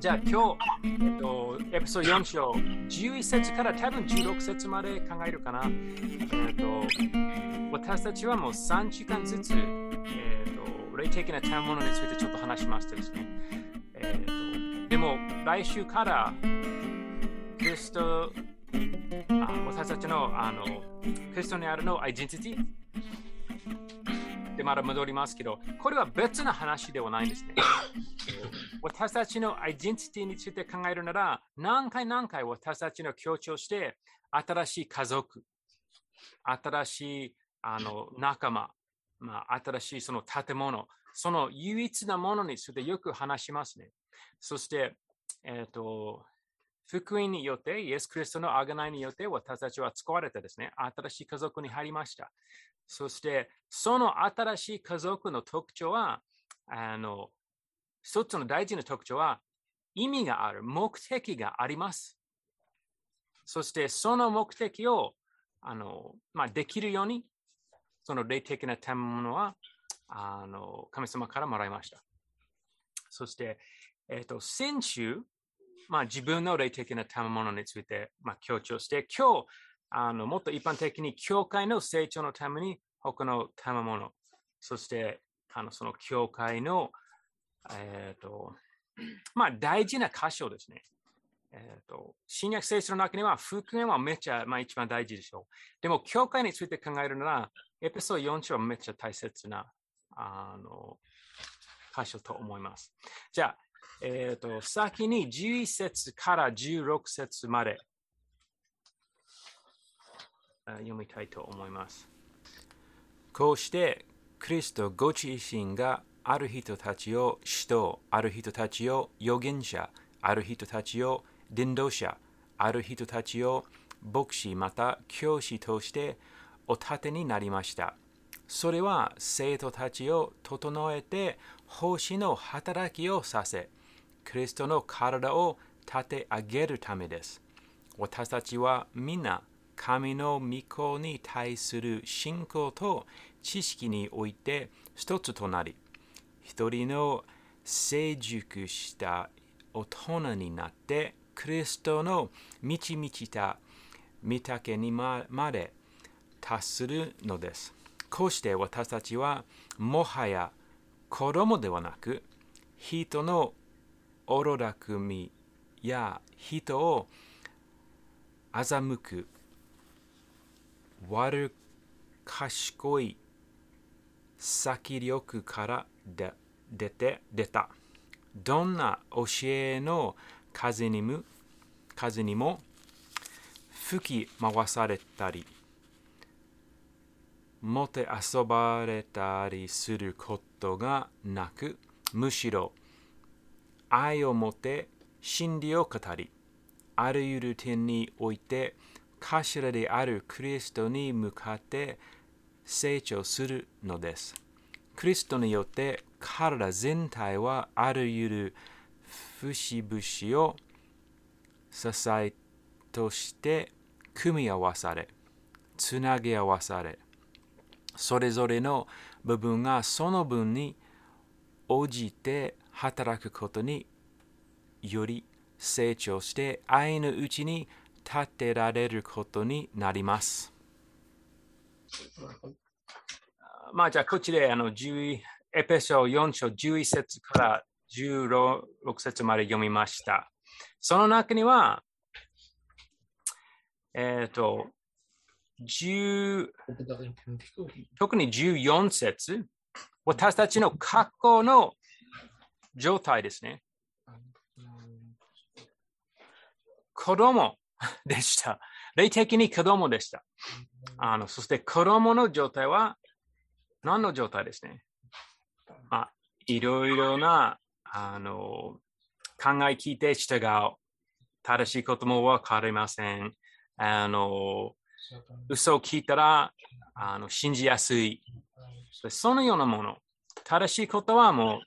じゃあ今日、えっと、エピソード4章、11節から多分16節まで考えるかな。えっと、私たちはもう3時間ずつ、えっと、霊的な賜物についてちょっと話しましたですね。えっと、でも来週からキリストあ私たちのあのクリストにあるのアイデンティティでまだ戻りますけど、これは別な話ではないんですね。私たちのアイデンティティについて考えるなら、何回何回私たちの強調して、新しい家族、新しいあの仲間、まあ、新しいその建物、その唯一なものについてよく話しますね。そして、えっ、ー、と、福音によって、イエス・クリストの贖いによって私たちは使われてですね、新しい家族に入りました。そして、その新しい家族の特徴は、あの、一つの大事な特徴は、意味がある、目的があります。そして、その目的をあの、まあ、できるように、その霊的な賜物はあの神様からもらいました。そして、えっ、ー、と、先週、まあ、自分の霊的な賜物について、まあ、強調して、今日、あのもっと一般的に教会の成長のために他の賜物、そしてあのその教会の、えっ、ー、とまあ、大事な箇所ですね。えーと、新約聖書の中には福音はめっちゃ、まあ、一番大事でしょう。でも、教会について考えるなら、エピソード4章はめっちゃ大切なあの箇所と思います。じゃあ、えっ、ー、と、先に11節から16節まで読みたいと思います。こうして、クリストご自身がある人たちを使徒、ある人たちを預言者、ある人たちを伝道者、ある人たちを牧師また教師としてお立てになりました。それは生徒たちを整えて奉仕の働きをさせ、クリストの体を立て上げるためです。私たちは皆、神の御子に対する信仰と知識において一つとなり、一人の成熟した大人になって、クリストの満ち満ちた御丈にまで達するのです。こうして私たちはもはや子供ではなく、人の愚らくみや人を欺く悪賢い先力からで出て出た。どんな教えの風にも風にも吹き回されたり、もてあそばれたりすることがなく、むしろ愛を持て真理を語り、あらゆる点において頭であるクリストに向かって成長するのです。クリストによって体全体はあらゆる節々を支えとして組み合わされ、つなぎ合わされ、それぞれの部分がその分に応じて働くことにより成長して愛のうちに立てられることになります。まあじゃあこちらあの10エペソ4章11節から16節まで読みました。その中には、えっ、ー、と、特に14節私たちの過去の状態ですね。子供 でした。霊的に子供でした。あのそして子供の状態は何の状態ですね？まあ、いろいろなあの考え聞いて従う。正しいこともわかりません。あの嘘を聞いたらあの信じやすい。そのようなもの。正しいことはも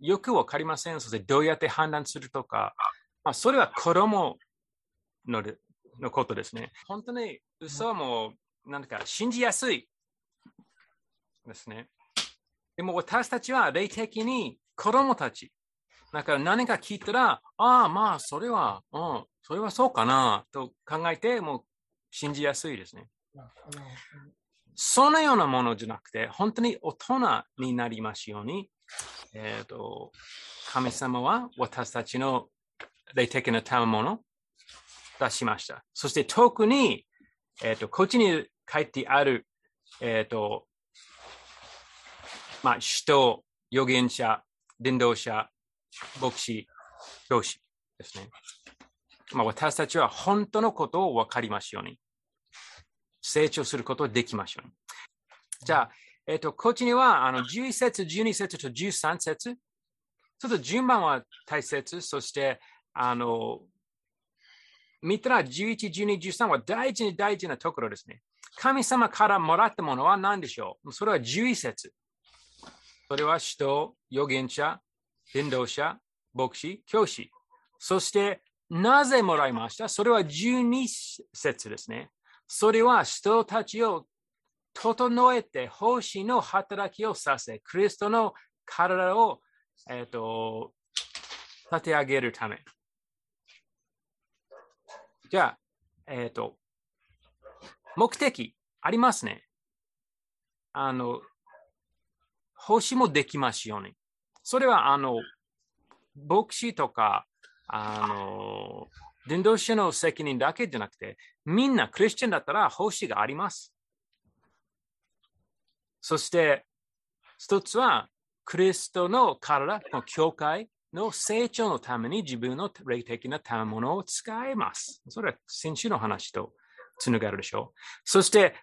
うよくわかりません。そしてどうやって判断するとか、まあ、それは子供ののことですね。本当に嘘もう、なんか信じやすいですね。でも私たちは霊的に子供たち。だから何か聞いたら、ああ、まあ、それは、うん、それはそうかなと考えて、もう信じやすいですね。そのようなものじゃなくて、本当に大人になりますように、えーと、神様は私たちの霊的な賜物出しました。そして特に、えーと、こっちに書いてある、えっ、ー、と、まあ、人、預言者、伝道者、牧師、教師ですね。まあ、私たちは本当のことを分かりますように。成長することができましょう。じゃあ、えっ、ー、と、こっちにはあの11節、12節と13節。ちょっと順番は大切。そして、あの、見たら11、12、13は大事に大事なところですね。神様からもらったものは何でしょう？それは11節。それは人、預言者、伝道者、牧師、教師。そして、なぜもらいました？それは12節ですね。それは人たちを整えて奉仕の働きをさせ、クリストの体を、えーと、立て上げるため。じゃあ、えっ、ー、と、目的ありますね。あの、奉仕もできますように。それは、あの、牧師とか、あの、伝道者の責任だけじゃなくて、みんなクリスチャンだったら奉仕があります。そして、一つは、クリストの体、の教会の成長のために自分の霊的な賜物を使います。それは先週の話とつながるでしょう。そして、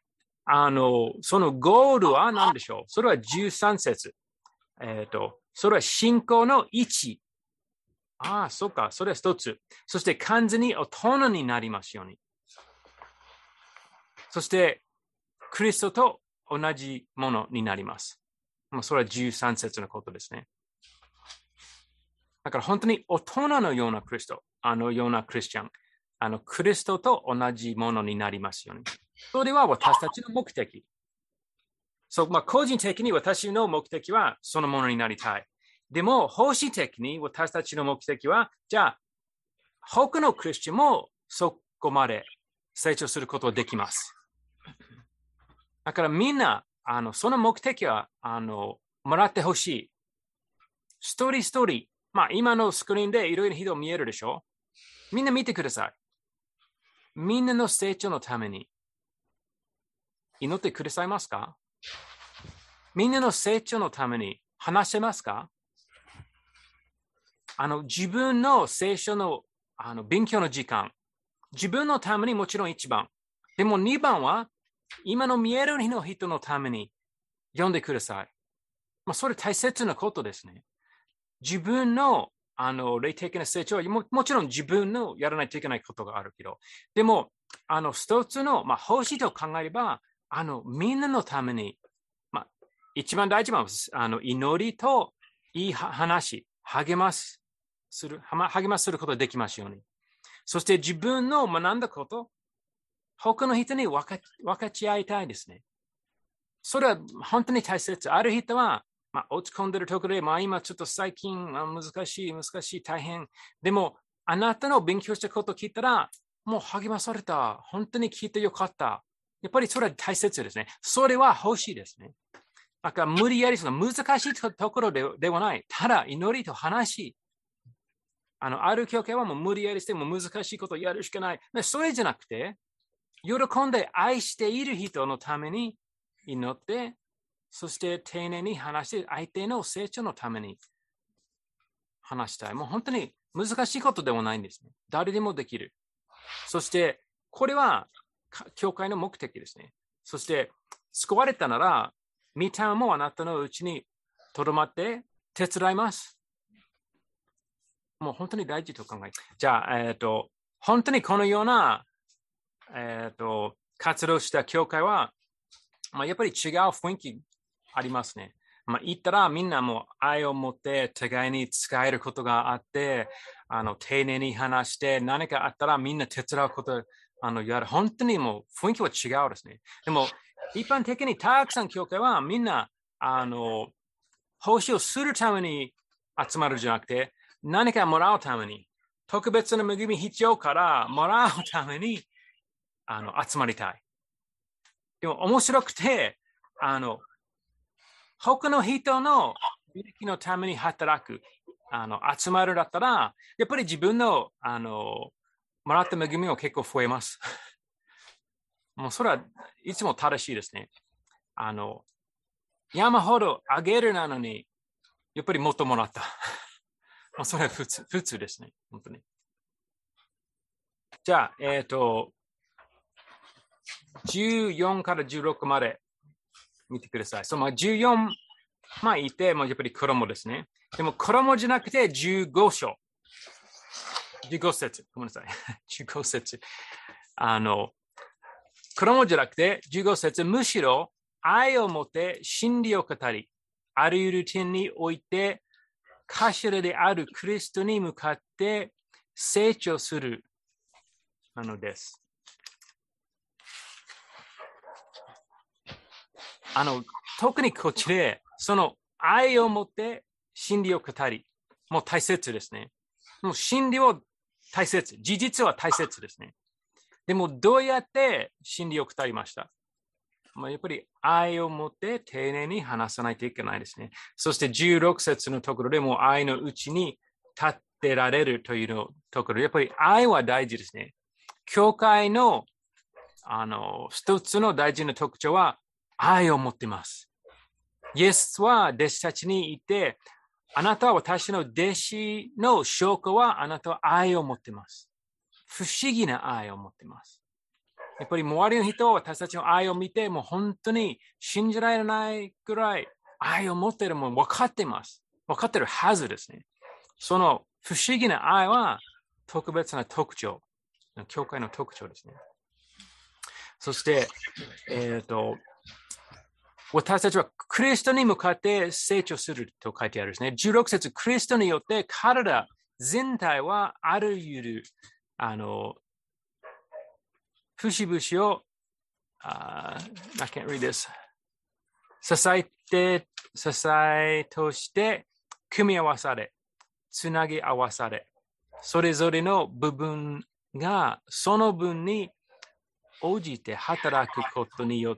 あの、そのゴールは何でしょう？それは13節。えっ、ー、と、それは信仰の位置ああ、そうか。それは一つ。そして完全に大人になりますように。そして、クリストと同じものになります。もうそれは13節のことですね。だから本当に大人のようなクリスト、あのようなクリスチャン、あのクリストと同じものになりますように。それは私たちの目的。そうまあ、個人的に私の目的はそのものになりたい。でも、奉仕的に私たちの目的は、じゃあ、他のクリスチャンもそこまで成長することができます。だからみんな、あのその目的はあのもらってほしい。一人一人、まあ今のスクリーンでいろいろ人見えるでしょ？みんな見てください。みんなの成長のために祈ってくださいますか？みんなの成長のために話せますか？あの自分の聖書のあの勉強の時間、自分のためにもちろん一番。でも二番は、今の見える日の人のために読んでください。まあ、それ大切なことですね。自分のあの霊的な成長はももちろん自分のやらないといけないことがあるけど、でも、あの一つの、まあ、方針と考えれば、あのみんなのために、まあ、一番大事なのはあの祈りといい話、励ますする、励ますることができますように。そして自分の学んだこと、他の人に分か分かち合いたいですね。それは本当に大切。ある人は、まあ、落ち込んでるところで、まあ、今ちょっと最近、まあ、難しい、難しい、大変。でも、あなたの勉強したことを聞いたら、もう励まされた。本当に聞いてよかった。やっぱりそれは大切ですね。それは欲しいですね。だから無理やりその難しいところでではない。ただ祈りと話。あの、ある教会はもう無理やりしても難しいことをやるしかない。それじゃなくて、喜んで愛している人のために祈って、そして丁寧に話して相手の成長のために話したい。もう本当に難しいことではないんですね。誰でもできる。そして、これは教会の目的ですね。そして、救われたなら、見たもあなたのうちにとどまって手伝います。もう本当に大事と考えじゃあ、えっ、ー、と、本当にこのような、えっ、ー、と、活動した教会は、まあ、やっぱり違う雰囲気ありますね。まあ、言ったらみんなも愛を持って互いに使えることがあって、あの丁寧に話して何かあったらみんな手伝うことあのやる。本当にもう雰囲気は違うですね。でも一般的にたくさん教会はみんなあの奉仕をするために集まるじゃなくて、何かもらうために、特別な恵み必要からもらうためにあの集まりたい。でも面白くて、あの他の人の利益のために働く、あの集まるだったら、やっぱり自分のあのもらった恵みも結構増えます。もうそれはいつも正しいですね。あの山ほどあげるなのに、やっぱりもっともらった。まあ、それは普通普通ですね。本当に。じゃあ、えっ、ー、と、14から16まで見てください。その14、まあいて、まあ、やっぱり衣ですね。でも衣じゃなくて15章。15節。ごめんなさい。15節。あの、衣じゃなくて15節。むしろ愛を持って真理を語り、あらゆる点において頭であるクリストに向かって成長するなのです。あの、特にこっちで、その愛を持って真理を語り、もう大切ですね。もう真理を大切、事実は大切ですね。でも、どうやって真理を語りました？ま、やっぱり愛を持って丁寧に話さないといけないですね。そして16節のところでも愛のうちに立ってられるというのところ、やっぱり愛は大事ですね。教会のあの一つの大事な特徴は愛を持っています。イエスは弟子たちに言って、あなたは私の弟子の証拠はあなたは愛を持っています。不思議な愛を持っています。やっぱり周りの人は私たちの愛を見て、もう本当に信じられないくらい愛を持っているも分かっています。分かっているはずですね。その不思議な愛は特別な特徴。教会の特徴ですね。そして、えっ、ー、と、私たちはクリストに向かって成長すると書いてあるんですね。16節、クリストによって体全体はあるゆる、あの、節々を、uh, I can't read this. 支えて、支えとして組み合わされ、つなぎ合わされ、それぞれの部分がその分に応じて働くことによ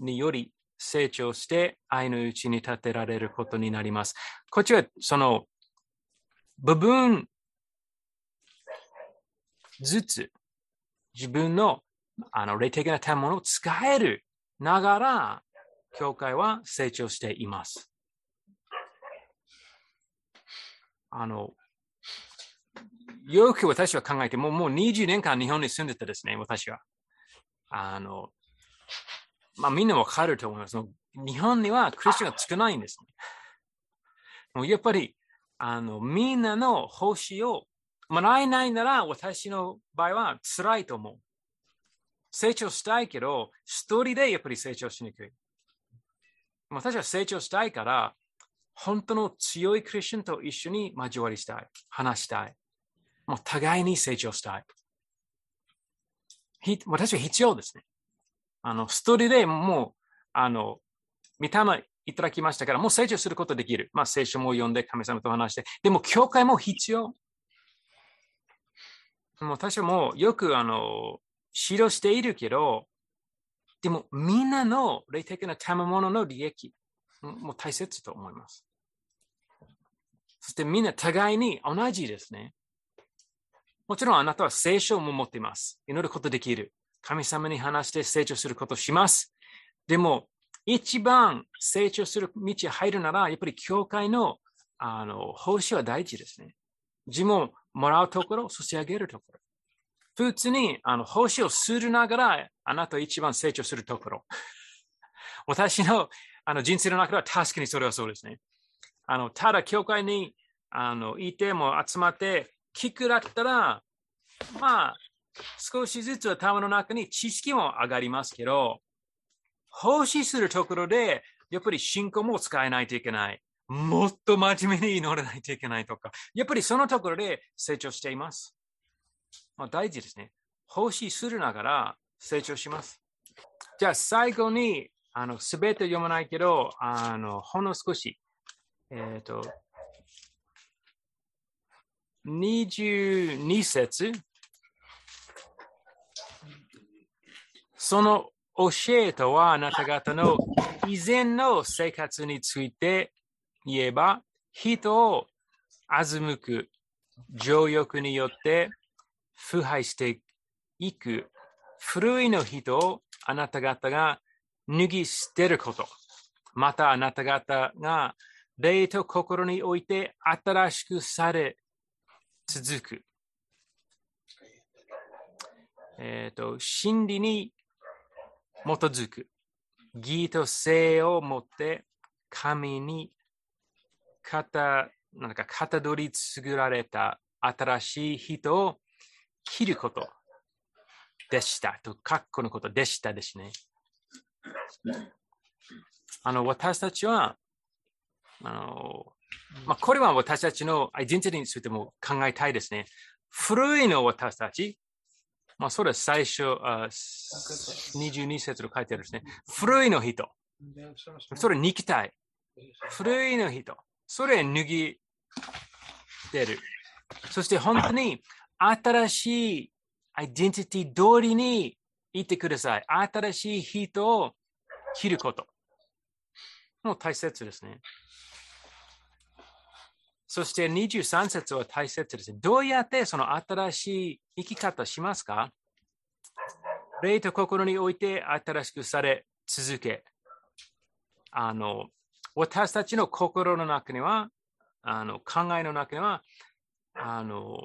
により成長して愛のうちに立てられることになります。こっちはその部分ずつ自分のあの霊的な賜物を使えるながら、教会は成長しています。あの、よく私は考えて、もうもう20年間日本に住んでてですね、私は。あの、まあみんなわかると思います。日本にはクリスチャンが少ないんです、ね。もうやっぱり、あの、みんなの奉仕をもらえないなら、私の場合は辛いと思う。成長したいけど、一人でやっぱり成長しにくい。私は成長したいから、本当の強いクリスチャンと一緒に交わりしたい。話したい。もう互いに成長したい。私は必要ですね。あの、一人でもう、あの、見た目いただきましたから、もう成長することできる。まあ、聖書も読んで神様と話して。でも、教会も必要。もう私はもうよく、あの、指導しているけど、でもみんなの霊的な賜物の利益も大切と思います。そしてみんな互いに同じですね。もちろんあなたは聖書も持っています。祈ることできる。神様に話して成長することします。でも、一番成長する道に入るなら、やっぱり教会のあの奉仕は大事ですね。自分をもらうところ、そしてあげるところ。普通にあの奉仕をするながら、あなた一番成長するところ。私のあの人生の中では確かにそれはそうですね。あのただ、教会にあのいても集まって聞くだったら、まあ、少しずつ頭の中に知識も上がりますけど、奉仕するところで、やっぱり信仰も使えないといけない。もっと真面目に祈らないといけないとか、やっぱりそのところで成長しています。まあ、大事ですね。奉仕するながら成長します。じゃあ最後に、あの、すべて読まないけど、あの、ほんの少し、えっ、ー、と、22節その教えとはあなた方の以前の生活について言えば、人を欺く情欲によって腐敗していく古いの人をあなた方が脱ぎ捨てること。またあなた方が霊と心において新しくされ続く。えっ、ー、と、真理に基づく。義と性を持って神に型、なんか型取り作られた新しい人を切ることでしたと、括弧のことでしたですね。あの、私たちは、あの、まあ、これは私たちのアイデンティティについても考えたいですね。古いの私たち、まあ、それは最初、あ22節の書いてあるんですね。古いの人。それ肉体。古いの人。それ脱ぎ出る。そして本当に新しいアイデンティティ通りに言ってください。新しい人を切ること。もう大切ですね。そして23節は大切です。どうやってその新しい生き方しますか？霊と心において新しくされ続け。あの、私たちの心の中には、あの考えの中には、あの、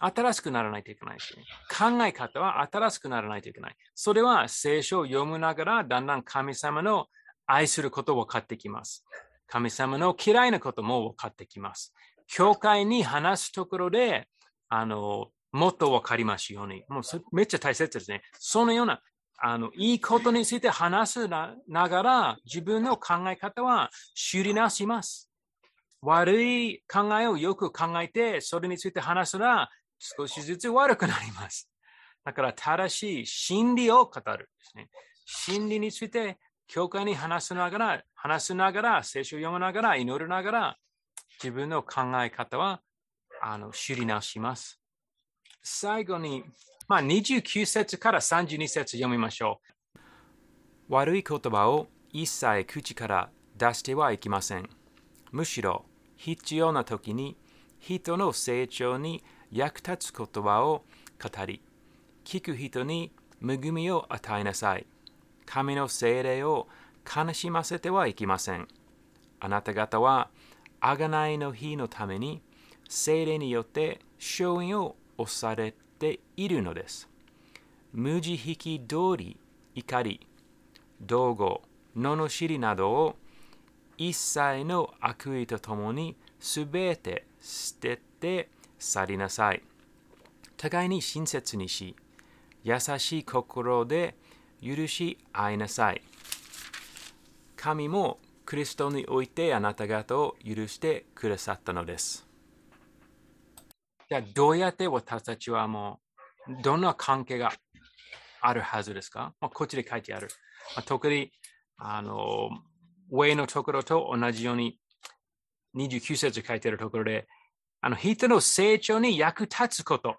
新しくならないといけないし、ね、考え方は新しくならないといけない。それは聖書を読むながら、だんだん神様の愛することを分かってきます。神様の嫌いなことも分かってきます。教会に話すところで、あの、もっと分かりますように。もうめっちゃ大切ですね。そのような、あの、いいことについて話すなながら、自分の考え方は修理なします。悪い考えをよく考えて、それについて話すら、少しずつ悪くなります。だから正しい真理を語るですね。真理について教会に話しながら、話しながら、聖書を読みながら、祈りながら、自分の考え方はあの知り直します。最後に、まあ、29節から32節読みましょう。悪い言葉を一切口から出してはいけません。むしろ必要な時に人の成長に役立つ言葉を語り、聞く人に恵みを与えなさい。神の精霊を悲しませてはいけません。あなた方は、贖いの日のために、精霊によって勝因を押されているのです。無慈悲き通り、怒り、道後、罵りなどを一切の悪意とともにすべて捨てて去りなさい。互いに親切にし、優しい心で許し合いなさい。神もクリストにおいてあなた方を許してくださったのです。じゃあどうやって私たちはもうどんな関係があるはずですか、まあ、こっちで書いてある。まあ、特にあの上のところと同じように29節書いてあるところであの人の成長に役立つこと。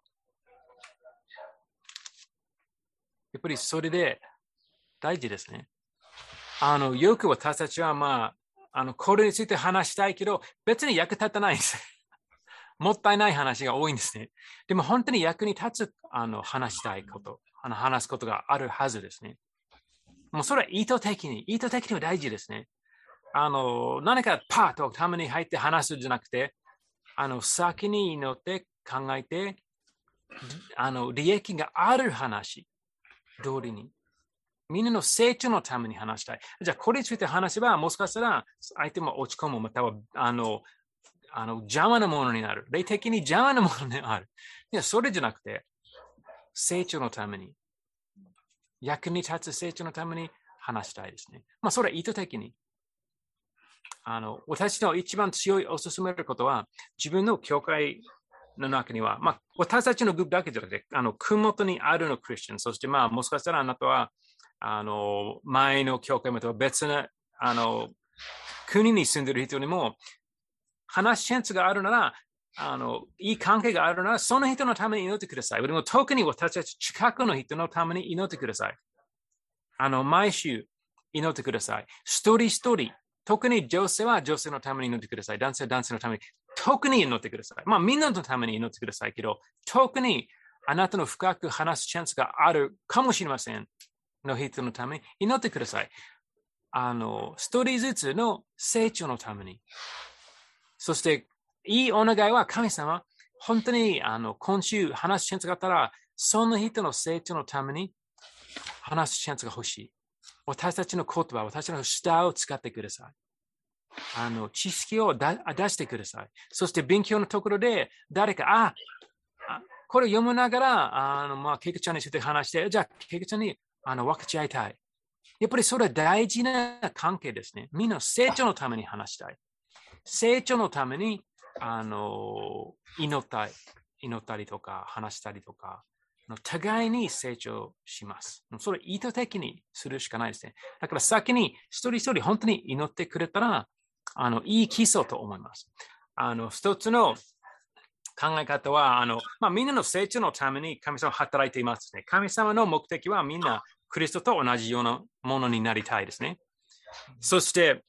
やっぱりそれで大事ですね。あの、よく私たちはまあ、あの、これについて話したいけど、別に役立たないんです。もったいない話が多いんですね。でも本当に役に立つ、あの、話したいこと、あの、話すことがあるはずですね。もうそれは意図的に、意図的には大事ですね。あの、何かパーとために入って話すんじゃなくて、あの先に乗って考えて、あの利益がある話通りに。みんなの成長のために話したい。じゃあ、これについて話せば、もしかしたら相手も落ち込む、またはあのあの邪魔なものになる。霊的に邪魔なものになる。いや、それじゃなくて、成長のために、役に立つ成長のために話したいですね。まあ、それは意図的に。あの、私の一番強いおすすめることは、自分の教会の中には、まあ、私たちのグループだけじゃなくて、あの、区元にあるのクリスチャン、そしてまあ、もしかしたらあなたは、あの、前の教会または別な、あの、国に住んでる人にも、話すチャンスがあるなら、あのいい関係があるなら、その人のために祈ってください。でも特に私たち近くの人のために祈ってください。あの毎週祈ってください。一人一人、特に女性は女性のために祈ってください。男性は男性のために、特に祈ってください。まあみんなのために祈ってくださいけど、特にあなたの深く話すチャンスがあるかもしれません。の人のために祈ってください。あの、一人ずつの成長のために。そして、いいお願いは神様、本当にあの今週話すチャンスがあったら、その人の成長のために話すチャンスが欲しい。私たちの言葉、私たちの舌を使ってください。あの知識を出してください。そして勉強のところで誰か、あ、これ読むながら、あのまあ、ケイクちゃんについて話して、じゃあ、ケイクちゃんにあの分かち合いたい。やっぱりそれは大事な関係ですね。みんな成長のために話したい。成長のためにあの祈った祈ったりとか話したりとか、互いに成長します。それ意図的にするしかないですね。だから先に一人一人本当に祈ってくれたら、あのいい基礎と思います。あの一つの考え方は、あのまあ、みんなの成長のために神様働いていますね。神様の目的はみんなクリストと同じようなものになりたいですね。そして、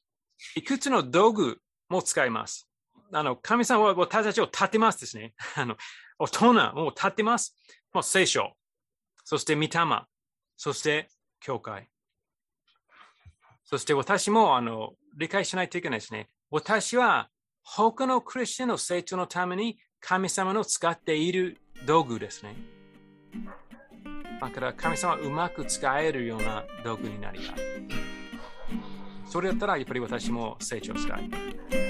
いくつの道具も使います。あの神様は私たちを立てますですね。あの大人もう立ってます。もう聖書、そして御霊、そして教会。そして私もあの理解しないといけないですね。私は他のクリスチャンの成長のために神様の使っている道具ですね。だから神様うまく使えるような道具になりたい。それだったらやっぱり私も成長したい。